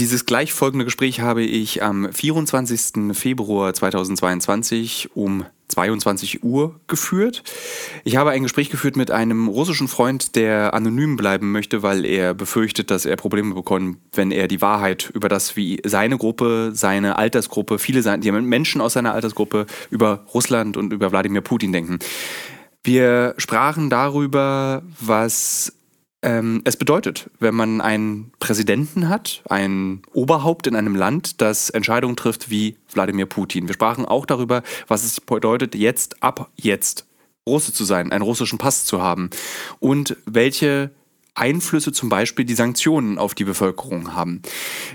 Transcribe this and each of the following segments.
Dieses gleich folgende Gespräch habe ich am 24. Februar 2022 um 22 Uhr geführt. Ich habe ein Gespräch geführt mit einem russischen Freund, der anonym bleiben möchte, weil er befürchtet, dass er Probleme bekommt, wenn er die Wahrheit über das, wie seine Gruppe, seine Altersgruppe, viele die Menschen aus seiner Altersgruppe über Russland und über Wladimir Putin denken. Wir sprachen darüber, was ähm, es bedeutet, wenn man einen Präsidenten hat, ein Oberhaupt in einem Land, das Entscheidungen trifft wie Wladimir Putin. Wir sprachen auch darüber, was es bedeutet, jetzt ab jetzt Russe zu sein, einen russischen Pass zu haben und welche Einflüsse zum Beispiel die Sanktionen auf die Bevölkerung haben.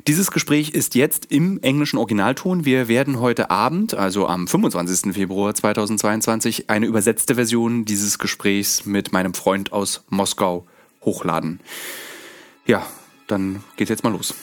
Dieses Gespräch ist jetzt im englischen Originalton. Wir werden heute Abend, also am 25. Februar 2022, eine übersetzte Version dieses Gesprächs mit meinem Freund aus Moskau hochladen. Ja, dann geht's jetzt mal los.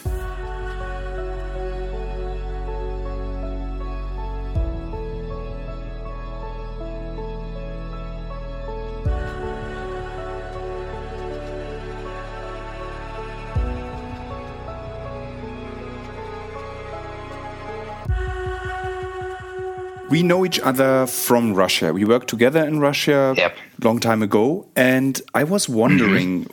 we know each other from Russia. We worked together in Russia yep. Long time ago, and I was wondering.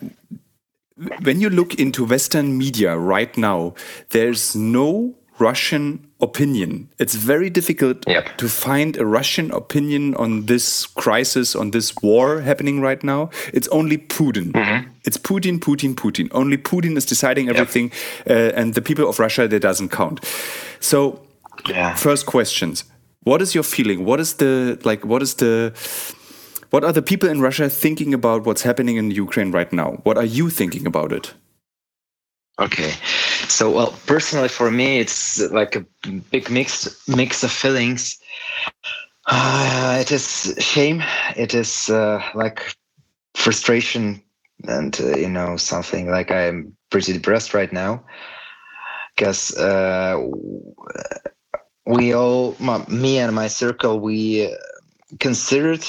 when you look into Western media right now, there's no Russian opinion. It's very difficult yep. to find a Russian opinion on this crisis, on this war happening right now. It's only Putin. Mm -hmm. It's Putin, Putin, Putin. Only Putin is deciding everything, yep. uh, and the people of Russia, that doesn't count. So, yeah. first questions what is your feeling? What is the like? What is the what are the people in Russia thinking about what's happening in Ukraine right now? What are you thinking about it? Okay, so well, personally for me, it's like a big mix mix of feelings. Uh, it is shame. It is uh, like frustration, and uh, you know something like I'm pretty depressed right now because uh, we all, my, me and my circle, we considered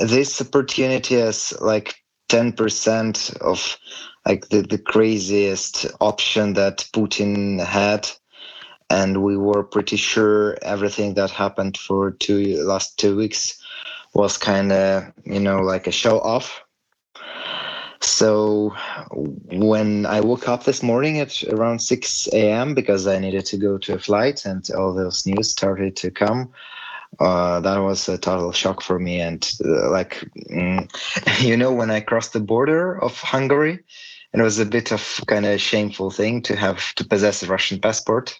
this opportunity as like 10% of like the, the craziest option that Putin had. And we were pretty sure everything that happened for two last two weeks was kind of, you know, like a show off so when I woke up this morning at around 6 a.m. because I needed to go to a flight and all those news started to come, uh, that was a total shock for me. And uh, like, mm, you know, when I crossed the border of Hungary, it was a bit of kind of shameful thing to have to possess a Russian passport.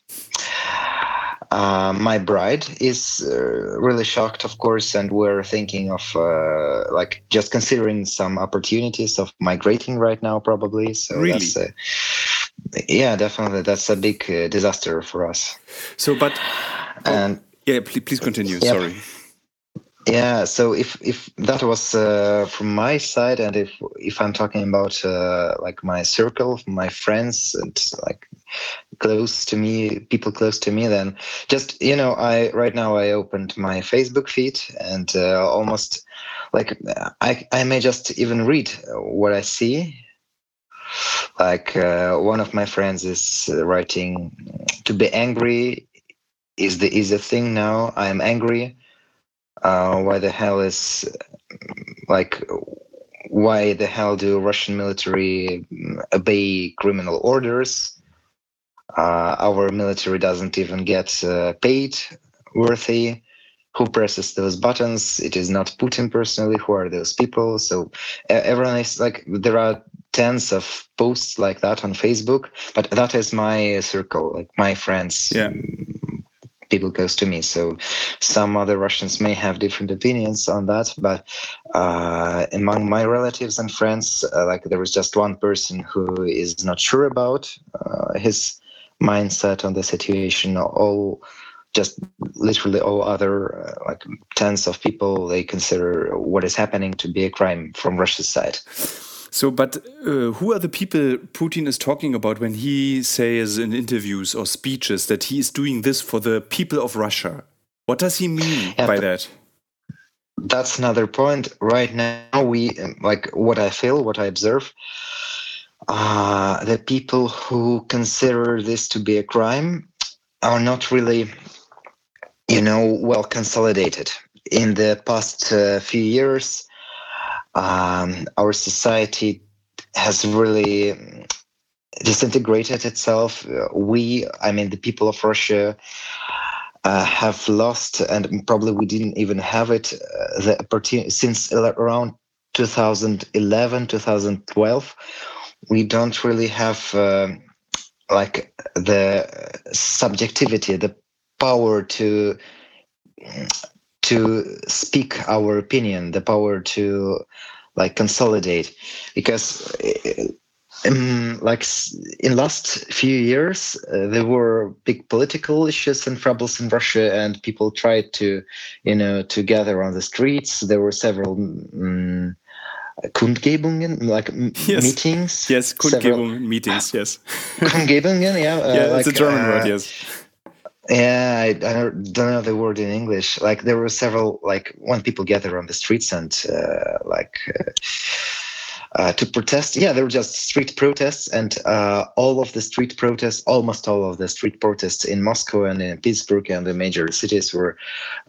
Uh, my bride is uh, really shocked, of course, and we're thinking of uh, like just considering some opportunities of migrating right now, probably. So really? that's uh, yeah, definitely that's a big uh, disaster for us. So, but oh, and yeah, please, please continue. Yeah. Sorry. Yeah, so if if that was uh, from my side, and if if I'm talking about uh, like my circle, my friends, and like close to me, people close to me, then just you know, I right now I opened my Facebook feed and uh, almost like I I may just even read what I see. Like uh, one of my friends is writing, "To be angry is the is a thing now. I am angry." uh, why the hell is like why the hell do Russian military obey criminal orders? Uh, our military doesn't even get uh, paid worthy. Who presses those buttons? It is not Putin personally. Who are those people? So everyone is like, there are tens of posts like that on Facebook, but that is my circle, like my friends. Yeah people close to me. So some other Russians may have different opinions on that, but uh, among my relatives and friends, uh, like there is just one person who is not sure about uh, his mindset on the situation. All just literally all other uh, like tens of people they consider what is happening to be a crime from Russia's side. So, but uh, who are the people Putin is talking about when he says in interviews or speeches that he is doing this for the people of Russia? What does he mean yeah, by that? That's another point. Right now, we like what I feel, what I observe. uh, the people who consider this to be a crime are not really, you know, well consolidated. In the past uh, few years, um, our society has really disintegrated itself. We, I mean, the people of Russia, uh, have lost, and probably we didn't even have it uh, the opportunity since around 2011, 2012. We don't really have uh, like the subjectivity, the power to to speak our opinion, the power to like consolidate, because um, like in last few years, uh, there were big political issues and troubles in Russia, and people tried to, you know, to gather on the streets. There were several um, Kundgebungen, like yes. meetings. Yes, Kundgebungen meetings. Yes. Kundgebungen, yeah. Uh, yeah, like, it's a German uh, word. Yes. Yeah, I, I, don't know the word in English. Like there were several, like when people gather on the streets and uh, like uh, uh, to protest. Yeah, there were just street protests, and uh, all of the street protests, almost all of the street protests in Moscow and in Petersburg and the major cities were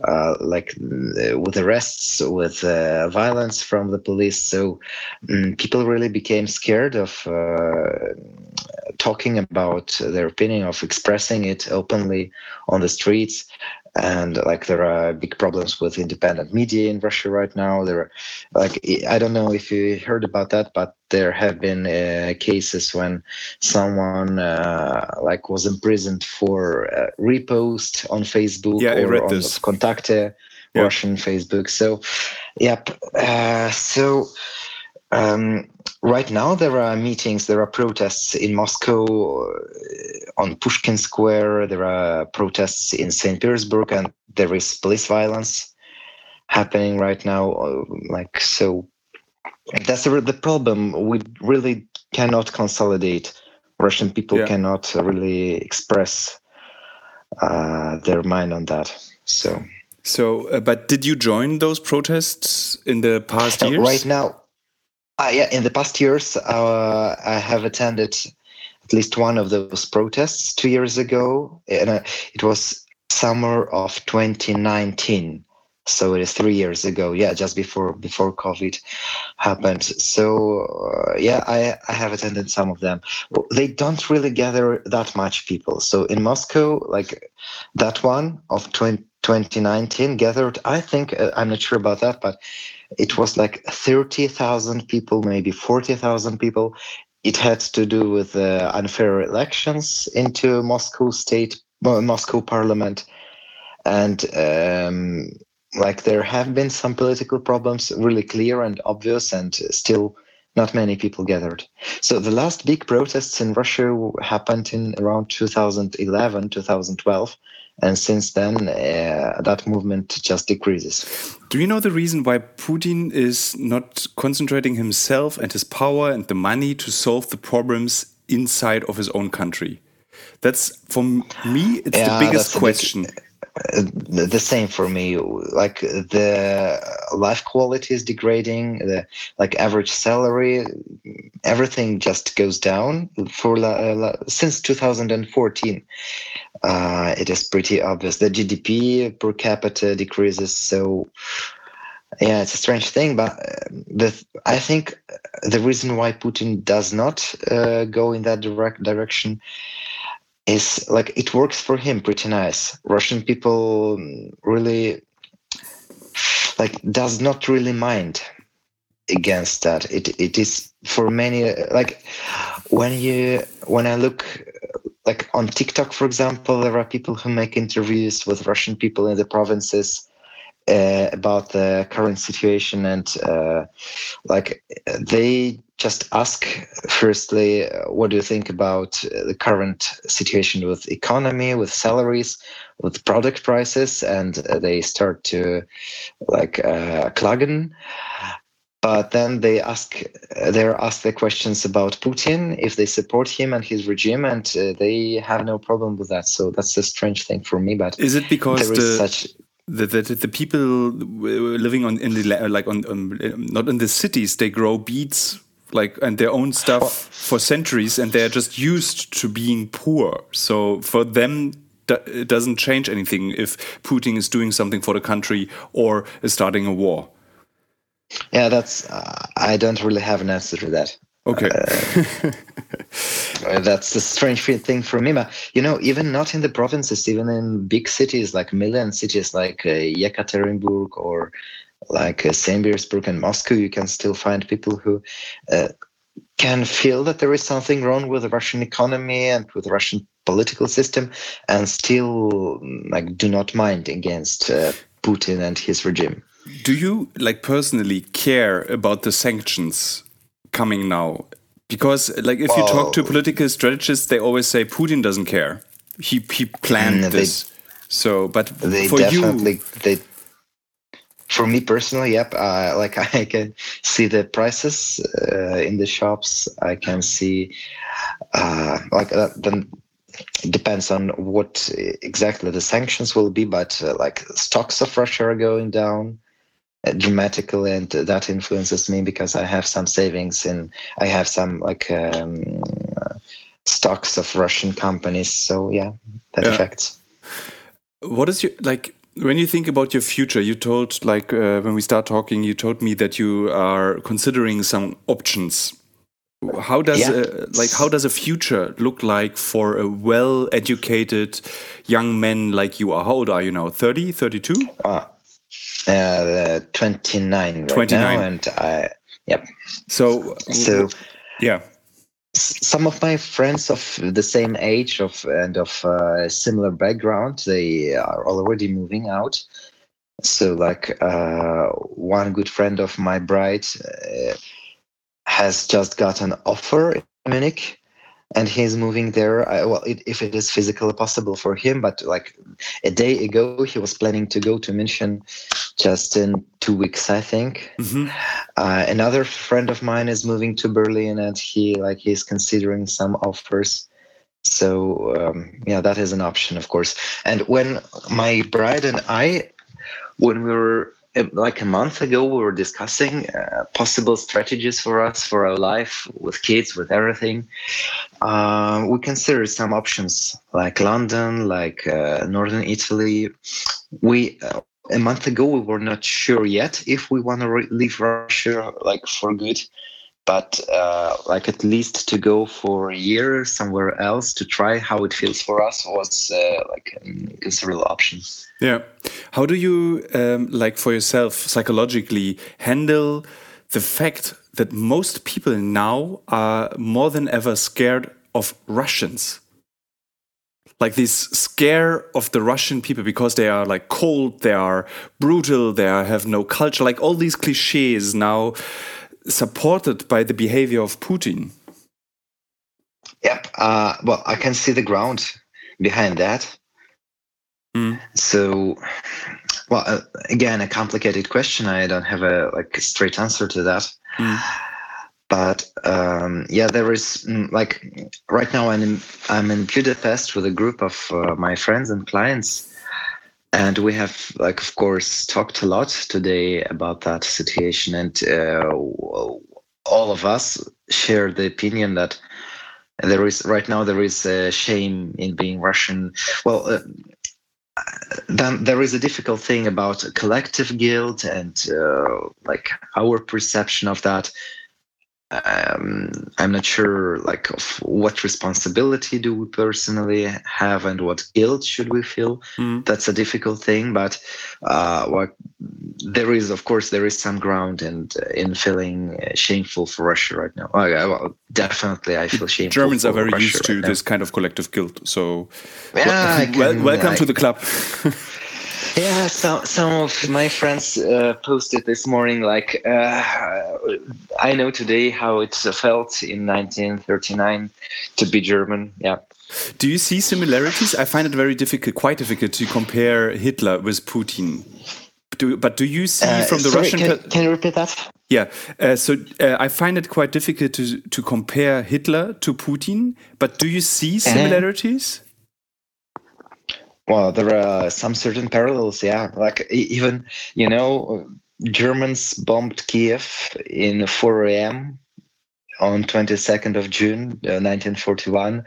uh, like uh, with arrests, with uh, violence from the police. So um, people really became scared of uh, talking about their opinion, of expressing it openly on the streets and like there are big problems with independent media in Russia right now. There, are, like I don't know if you heard about that, but there have been uh, cases when someone uh, like was imprisoned for uh, repost on Facebook yeah, or on this. Contacte, yeah. Russian Facebook. So, yep. Uh, so. Um, right now there are meetings there are protests in moscow on pushkin square there are protests in st petersburg and there is police violence happening right now uh, like so that's the, the problem. We really cannot consolidate. Russian people yeah. cannot really express uh, their mind on that so. So uh, but did you join those protests in the past years? right now uh, yeah, in the past years, uh, I have attended at least one of those protests two years ago, and uh, it was summer of 2019. So it is three years ago. Yeah, just before before COVID happened. So uh, yeah, I I have attended some of them. They don't really gather that much people. So in Moscow, like that one of 20, 2019 gathered. I think uh, I'm not sure about that, but it was like 30,000 people, maybe 40,000 people. It had to do with uh, unfair elections into Moscow state, Moscow parliament. And um, like there have been some political problems, really clear and obvious, and still not many people gathered. So the last big protests in Russia happened in around 2011, 2012 and since then uh, that movement just decreases. Do you know the reason why putin is not concentrating himself and his power and the money to solve the problems inside of his own country? That's for me it's yeah, the biggest question big, the same for me. Like the life quality is degrading. The like average salary everything just goes down. For uh, since 2014 uh, it is pretty obvious. The gdp per capita decreases. So yeah it's a strange thing but uh, the i think the reason why putin does not uh, go in that direct direction is like it works for him pretty nice. Russian people really like does not really mind against that. It it is for many like when you when I look like on TikTok, for example, there are people who make interviews with Russian people in the provinces uh, about the current situation and uh, like they just ask firstly what do you think about the current situation with economy with salaries with product prices? And they start to like uh, klagen. But then they ask they're asked the questions about putin if they support him and his regime and uh, they have no problem with that. So that's a strange thing for me but is it because there is the, such the, the, the people living on in the like on, on not in the cities they grow beets like and their own stuff for centuries, and they're just used to being poor. So for them, it doesn't change anything if Putin is doing something for the country or is starting a war. Yeah, that's. Uh, I don't really have an answer to that. Okay. uh, that's the strange thing for me. But, you know, even not in the provinces, even in big cities like million cities like uh, Yekaterinburg or like uh, St. Petersburg and Moscow, you can still find people who uh, can feel that there is something wrong with the Russian economy and with the Russian political system and still like do not mind against uh, Putin and his regime. Do you like personally care about the sanctions coming now? Because like if you talk to political strategists, they always say Putin doesn't care. He he planned mm, this. So, but they for definitely you, they for me personally, yep. Uh, like I can see the prices uh, in the shops. I can see uh, like that. Then depends on what exactly the sanctions will be, but uh, like stocks of Russia are going down uh, dramatically, and that influences me because I have some savings and I have some like um, stocks of Russian companies. So yeah, that yeah. affects. What is your like? When you think about your future, you told like uh, when we start talking, you told me that you are considering some options how does yeah. a, like how does a future look like for a well educated young man like you are how old are you now 30 32 uh, uh 29 right 29 now, and i yep. So so yeah. some of my friends of the same age of and of uh, similar background they are already moving out. So like uh, one good friend of my bride uh, has just got an offer in Munich and he's moving there. I, well, it, if it is physically possible for him, but like a day ago, he was planning to go to München just in two weeks, I think. Mm-hmm. Uh, another friend of mine is moving to Berlin, and he like he's considering some offers. So um, yeah, that is an option, of course. And when my bride and I, when we were like a month ago we were discussing uh, possible strategies for us for our life with kids with everything. Uh, we considered some options like london like uh, northern italy. We uh, a month ago we were not sure yet if we want to re- leave russia like for good but uh, like at least to go for a year somewhere else to try how it feels for us was uh, like a considerable option. Yeah. How do you um, like for yourself psychologically handle the fact that most people now are more than ever scared of russians? Like this scare of the Russian people because they are like cold, they are brutal, they are, have no culture, like all these cliches now supported by the behavior of Putin. Yep. Uh, well, I can see the ground behind that. Mm. So, well, uh, again, a complicated question. I don't have a like straight answer to that. Mm. But um, yeah, there is mm, like right now I'm in, I'm in Budapest with a group of uh, my friends and clients and we have like of course talked a lot today about that situation. And uh, all of us share the opinion that there is right now there is a shame in being russian. Well uh, then there is a difficult thing about collective guilt and uh, like our perception of that um, I'm not sure like of what responsibility do we personally have and what guilt should we feel. Mm. That's a difficult thing, but uh, what there is, of course, there is some ground and uh, in feeling uh, shameful for Russia right now. well, definitely, I feel shameful. Germans are very Russia used to right this kind of collective guilt, so yeah, well, can, welcome I, to the club. Yeah, some some of my friends uh, posted this morning like uh, I know today how it felt in 1939 to be German. Yeah. Do you see similarities? I find it very difficult, quite difficult, to compare Hitler with Putin. Do, but do you see uh, from the sorry, Russian? Can, can, you repeat that? Yeah, uh, so uh, I find it quite difficult to to compare Hitler to Putin. But do you see uh-huh. similarities? Well, there are some certain parallels, yeah. Like even you know, Germans bombed Kiev in 4 a.m. on 22nd of June, uh, 1941,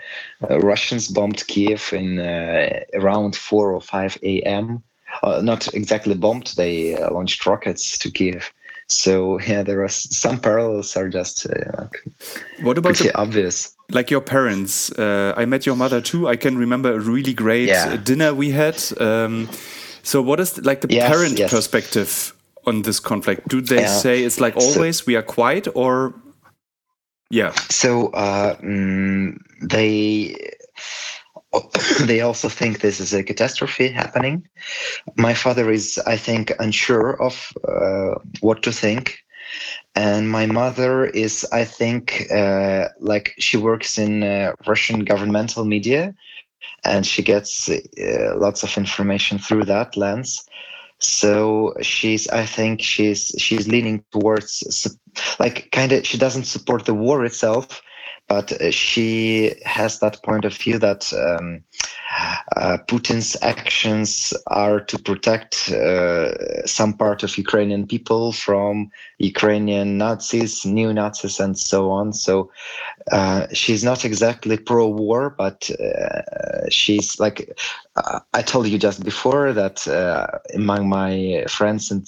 uh, Russians bombed Kiev in uh, around 4 or 5 a.m. Uh, not exactly bombed; they uh, launched rockets to Kiev. So yeah, there are some parallels are just uh, what about the, obvious. like your parents? uh, I met your mother too. I can remember a really great Yeah. dinner we had. Um, so, what is like the Yes, parent yes. perspective on this conflict? Do they Yeah. say it's like So- always we are quiet, or yeah? So uh, mm, they they also think this is a catastrophe happening. My father is, I think, unsure of uh, what to think, and my mother is, I think, uh, like she works in uh, Russian governmental media, and she gets uh, lots of information through that lens. So she's, I think, she's she's leaning towards like kind of she doesn't support the war itself but uh, she has that point of view that um, uh, Putin's actions are to protect uh, some part of Ukrainian people from Ukrainian Nazis, neo Nazis, and so on. So uh, she's not exactly pro-war, but uh, she's like uh, I told you just before that among my friends and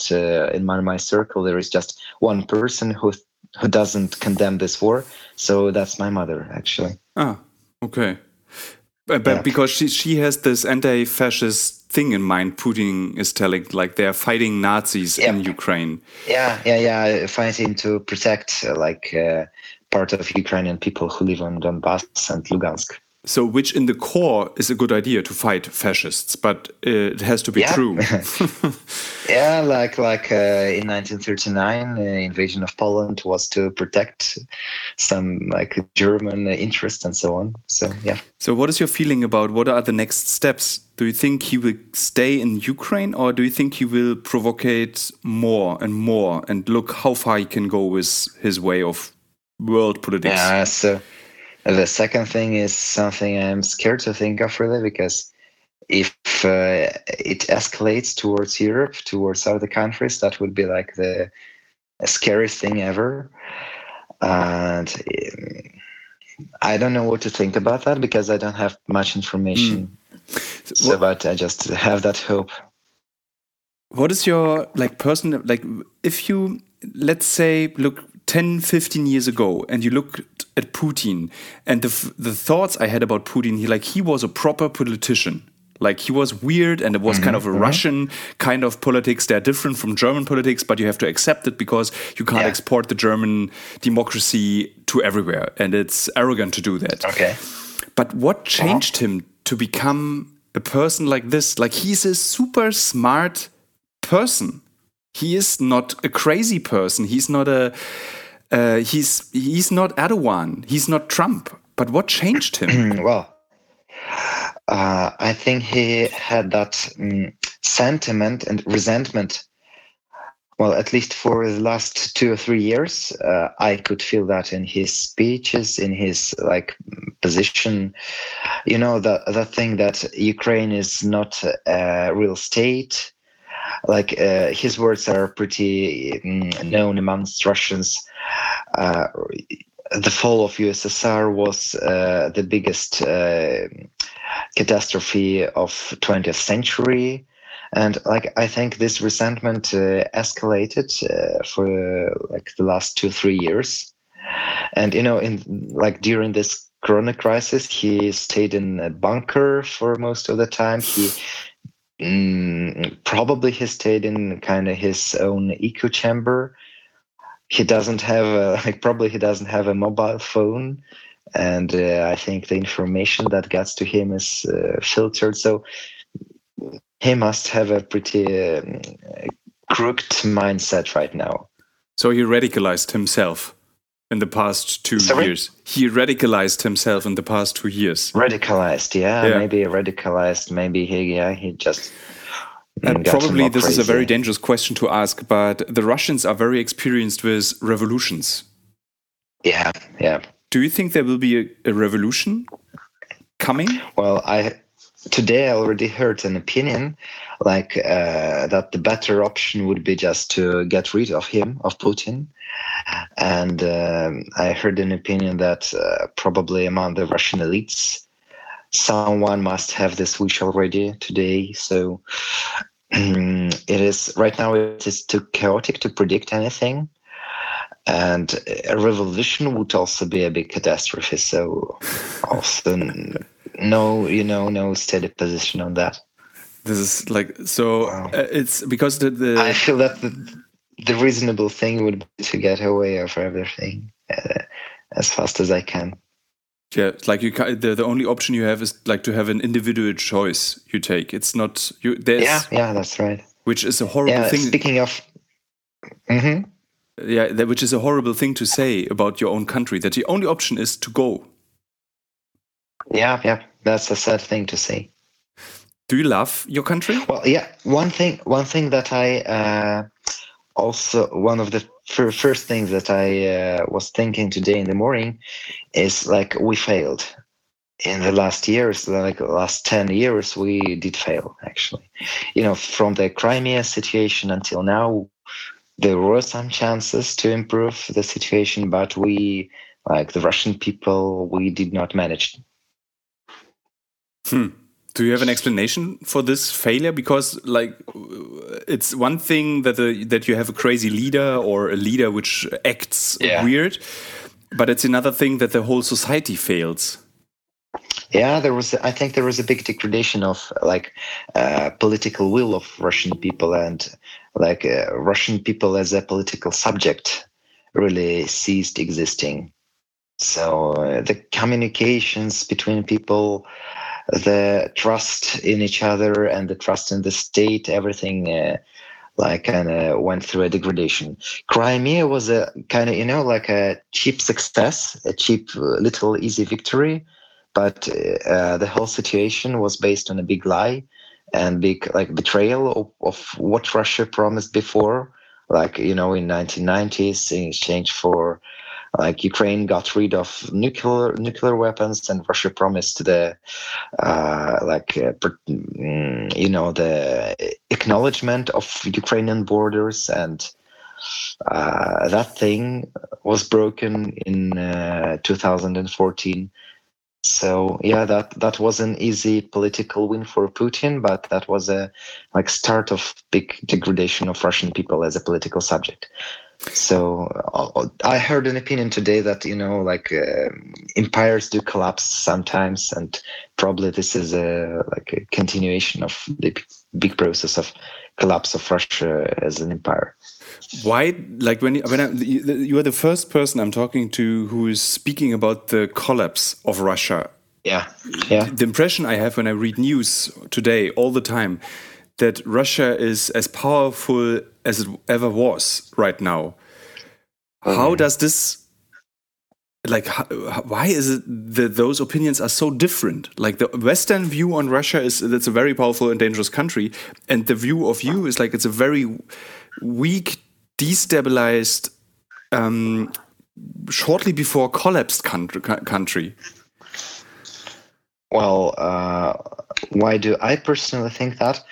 in my, my circle there is just one person who who doesn't condemn this war. So that's my mother, actually. Ah, okay. But, but Yeah. because she she has this anti-fascist thing in mind, Putin is telling like they're fighting Nazis in Ukraine. Yeah, yeah, yeah. Fighting to protect uh, like uh, part of Ukrainian people who live on Donbass and Lugansk. So, which in the core is a good idea to fight fascists, but uh, it has to be Yeah. true. Yeah, like like uh, in 1939, uh, invasion of Poland was to protect some like German interest and so on. So yeah. so, what is your feeling about what are the next steps? Do you think he will stay in Ukraine, or do you think he will provocate more and more and look how far he can go with his way of world politics? Yeah. So the second thing is something I'm scared to think of really because if uh, it escalates towards Europe, towards other countries, that would be like the scariest thing ever. And um, I don't know what to think about that because I don't have much information. So, What- but I just have that hope. what is your like personal like if you let's say look 10 15 years ago and you looked at putin and the the thoughts i had about putin he like he was a proper politician like he was weird and it was mm-hmm. kind of a mm-hmm. russian kind of politics they're different from german politics but you have to accept it because you can't Yeah. export the german democracy to everywhere and it's arrogant to do that Okay. but what uh-huh. changed him to become a person like this? Like he's a super smart person. He is not a crazy person. He's not a uh, he's he's not Erdogan. He's not Trump. But what changed him? well, uh, I think he had that mm, sentiment and resentment. Well, at least for the last two or three years, uh, I could feel that in his speeches, in his like position. You know, the the thing that Ukraine is not a real state. Like uh, his words are pretty mm, known amongst Russians. Uh, the fall of USSR was uh, the biggest uh, catastrophe of 20th century. And like i think this resentment uh, escalated uh, for like the last two three years. And you know in like during this corona crisis he stayed in a bunker for most of the time. He mm, probably he stayed in kind of his own echo chamber. He doesn't have a like probably he doesn't have a mobile phone. And uh, i think the information that gets to him is uh, filtered. So he must have a pretty um, crooked mindset right now. So he radicalized himself in the past two Sorry? years. He radicalized himself in the past two years. radicalized yeah, Yeah. maybe radicalized maybe he yeah he just mm, And probably this is a very dangerous question to ask, but the Russians are very experienced with revolutions. yeah yeah Do you think there will be a, a revolution coming? Well, I today I already heard an opinion like uh, that the better option would be just to get rid of him, of Putin. And um, I heard an opinion that uh, probably among the Russian elites, someone must have this wish already today. So it is right now it is too chaotic to predict anything and a revolution would also be a big catastrophe so also no you know no steady position on that this is like so wow. uh, it's because the, the i feel that the, the reasonable thing would be to get away of everything uh, as fast as i can yeah, it's like you the the only option you have is like to have an individual choice you take. It's not you. There's yeah, yeah, that's right. Which is a horrible yeah, thing. Speaking of, mm-hmm. yeah, that, which is a horrible thing to say about your own country. That the only option is to go. Yeah, yeah, that's a sad thing to say. Do you love your country? Well, yeah. One thing, one thing that I uh, also one of the first things that I uh, was thinking today in the morning is like we failed in the last years, like last 10 years, we did fail actually. You know, from the Crimea situation until now, there were some chances to improve the situation, but we, like the Russian people, we did not manage. Hmm. Do you have an explanation for this failure? Because, like, it's one thing that the, that you have a crazy leader or a leader which acts yeah. weird, but it's another thing that the whole society fails. Yeah, there was. I think there was a big degradation of like uh, political will of Russian people and like uh, Russian people as a political subject really ceased existing. So uh, the communications between people the trust in each other and the trust in the state, everything uh, like kind of went through a degradation. Crimea was a kind of you know like a cheap success, a cheap little easy victory, but uh, the whole situation was based on a big lie and big like betrayal of, of what Russia promised before, like you know in 1990s in exchange for like Ukraine got rid of nuclear nuclear weapons, and Russia promised the uh, like uh, mm, you know the acknowledgement of Ukrainian borders, and uh, that thing was broken in uh, 2014. So yeah, that that was an easy political win for Putin, but that was a like start of big degradation of Russian people as a political subject. So uh, I heard an opinion today that you know, like uh, empires do collapse sometimes, and probably this is a like a continuation of the big process of collapse of Russia as an empire. Why, like when you, when I, you are the first person I'm talking to who is speaking about the collapse of Russia. Yeah, yeah. The impression I have when I read news today all the time that Russia is as powerful as it ever was right now. Mm. How does this like why is it that those opinions are so different like the western view on russia is that's a very powerful and dangerous country and the view of you is like it's a very weak destabilized um, shortly before collapsed country, country. well uh, why do i personally think that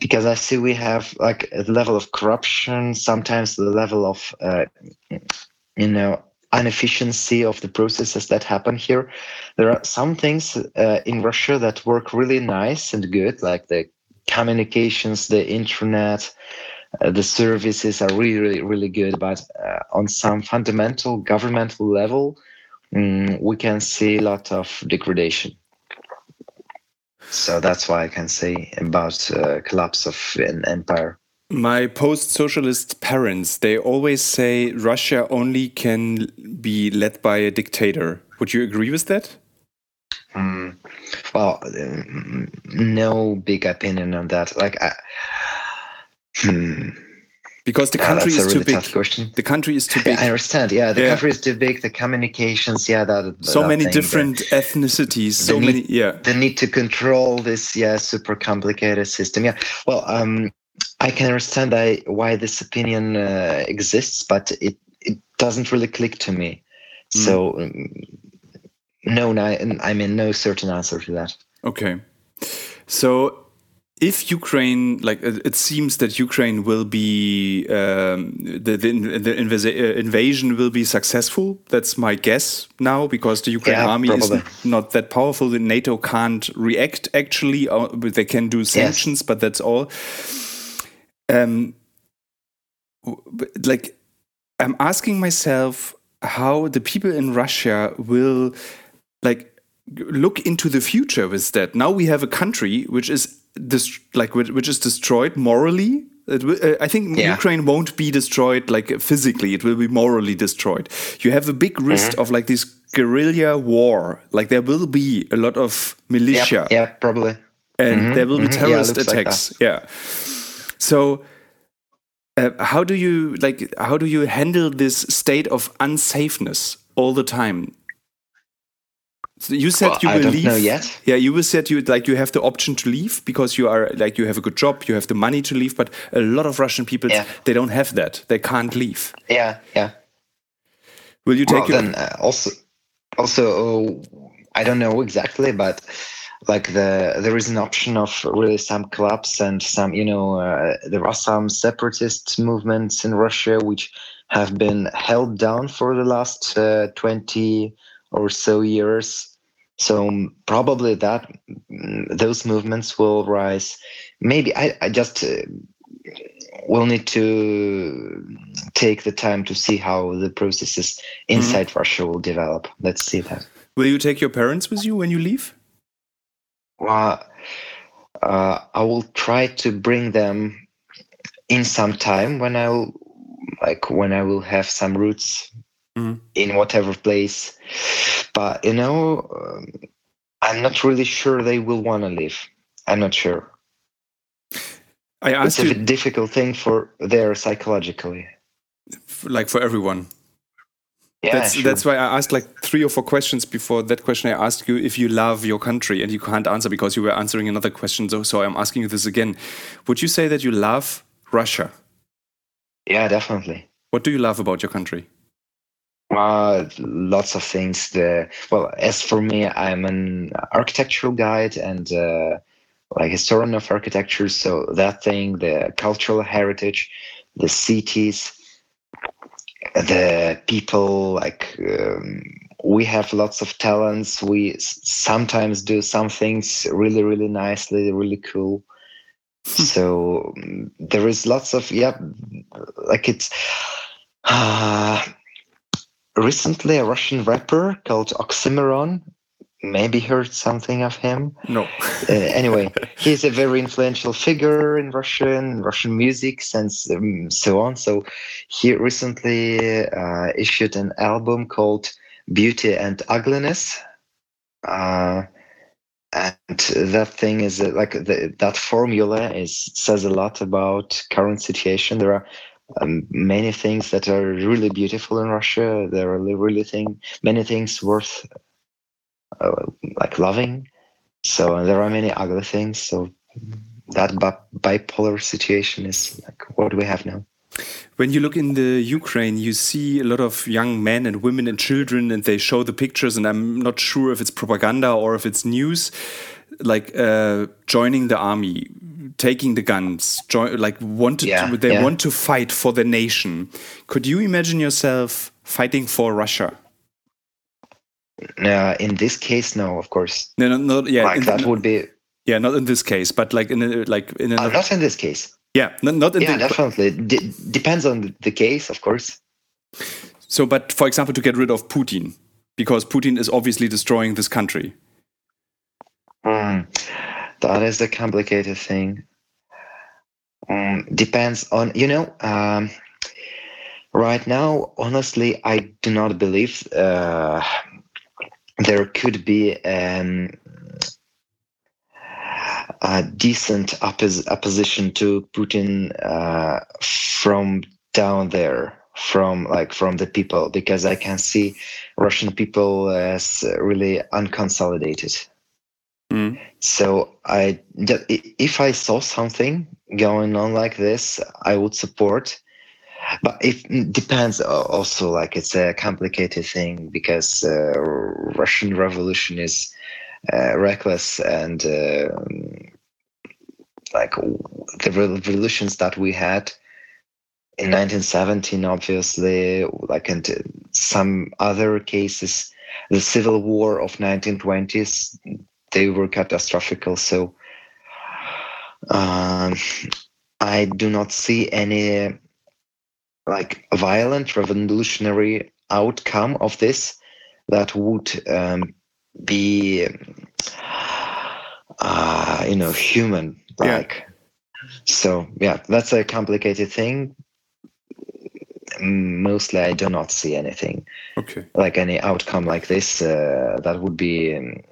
because I see we have like a level of corruption, sometimes the level of uh, you know inefficiency of the processes that happen here. There are some things uh, in Russia that work really nice and good, like the communications, the internet, uh, the services are really, really, really good. But uh, on some fundamental governmental level, um, we can see a lot of degradation. So that's why I can say about uh, collapse of an empire. My post-socialist parents, they always say Russia only can be led by a dictator. Would you agree with that? Mm, well, no big opinion on that. Like, I, hmm because the country yeah, is really too big. The country is too big. I understand. Yeah, the yeah. country is too big. The communications, yeah, that so that many thing, different ethnicities. So need, many, yeah. The need to control this, yeah, super complicated system. Yeah. Well, um, I can understand that, why this opinion uh, exists, but it it doesn't really click to me. Mm. So, um, no, I, I mean, no certain answer to that. Okay. So if Ukraine, like it seems that Ukraine will be um, the the, the uh, invasion will be successful. That's my guess now because the Ukraine yeah, army probably. is not that powerful. The NATO can't react actually. Uh, they can do sanctions, yes. but that's all. Um, like I'm asking myself how the people in Russia will like look into the future with that. Now we have a country which is this like which is destroyed morally. Uh, I think yeah. Ukraine won't be destroyed like physically; it will be morally destroyed. You have a big risk mm -hmm. of like this guerrilla war. Like there will be a lot of militia. Yeah, probably. And mm -hmm. there will be mm-hmm. terrorist yeah, attacks. Like yeah. So uh, how do you like? How do you handle this state of unsafeness all the time? So you said well, you will leave. yet. Yeah, you said you like you have the option to leave because you are like you have a good job, you have the money to leave. But a lot of Russian people yeah. they don't have that. They can't leave. Yeah, yeah. Will you take well, your... then uh, also also uh, I don't know exactly, but like the there is an option of really some clubs and some you know uh, there are some separatist movements in Russia which have been held down for the last uh, 20 or so years. So um, probably that mm, those movements will rise. Maybe i, I just uh, will need to take the time to see how the processes inside mm -hmm. russia will develop. Let's see that. Will you take your parents with you when you leave? Well, uh, I will try to bring them in some time when I'll like when I will have some roots mm. in whatever place. But you know, um, I'm not really sure they will want to live. I'm not sure. I asked it's a you, difficult thing for there psychologically. Like for everyone. Yeah, that's sure. that's why I asked like three or four questions before that question. I asked you if you love your country, and you can't answer because you were answering another question. So, so I'm asking you this again. Would you say that you love Russia? Yeah, definitely. What do you love about your country? Uh, lots of things. The well, as for me, I'm an architectural guide and uh, like historian of architecture. So that thing, the cultural heritage, the cities, the people like um, we have lots of talents we sometimes do some things really really nicely really cool hmm. so um, there is lots of yeah like it's uh, recently a russian rapper called Oxxxymiron maybe heard something of him. No. uh, anyway, he's a very influential figure in Russian Russian music and um, so on. So he recently uh, issued an album called Beauty and Ugliness. Uh, and that thing is uh, like the, that formula is says a lot about current situation. There are um, many things that are really beautiful in Russia. There are really thing, many things worth uh, like loving. So there are many ugly things. So that bipolar situation is like what we have now. When you look in the Ukraine, you see a lot of young men and women and children, and they show the pictures. And I'm not sure if it's propaganda or if it's news, like uh, joining the army, taking the guns, join, like wanted yeah, to, they yeah. want to fight for the nation. Could you imagine yourself fighting for Russia? Uh, in this case, no, of course. No, no, no yeah. Like that would be. Yeah, not in this case, but like in a, like in uh, not in this case. Yeah, not, not in. Yeah, the, definitely. D depends on the case, of course. So, but for example, to get rid of Putin, because Putin is obviously destroying this country. Mm, that is a complicated thing. Um, depends on you know. Um, right now, honestly, I do not believe. Uh, there could be um, a decent oppos- opposition to Putin uh, from down there, from like from the people, because I can see Russian people as really unconsolidated. Mm. So I, if I saw something going on like this, I would support but it depends also like it's a complicated thing because uh, russian revolution is uh, reckless and uh, like the revolutions that we had in 1917 obviously like and some other cases the civil war of 1920s they were catastrophical. So um, i do not see any like violent revolutionary outcome of this that would um, be uh, you know human like yeah. so yeah that's a complicated thing. Mostly i do not see anything okay. like any outcome like this uh, that would be um,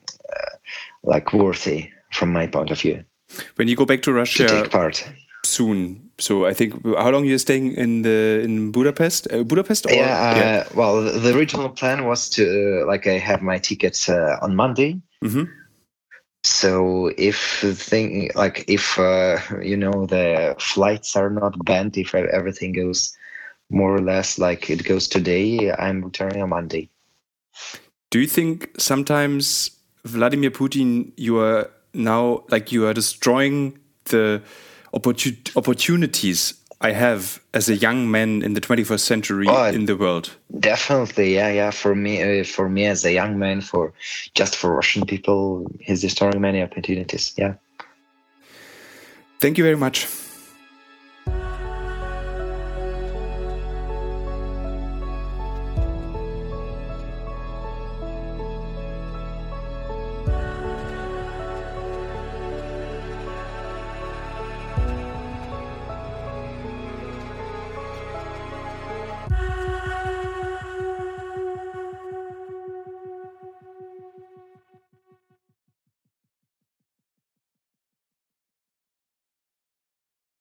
like worthy from my point of view when you go back to russia to take part soon so i think how long you're staying in the in budapest uh, budapest or? Yeah, uh, yeah well the original plan was to uh, like i have my tickets uh, on monday mm-hmm. so if thing like if you know the flights are not banned if everything goes more or less like it goes today. I'm returning on Monday. Do you think sometimes Vladimir Putin, you are now like you are destroying the opportun opportunities I have as a young man in the 21st century oh, in the world? Definitely, yeah, yeah. For me, uh, for me as a young man, for just for Russian people, he's destroying many opportunities. Yeah. Thank you very much.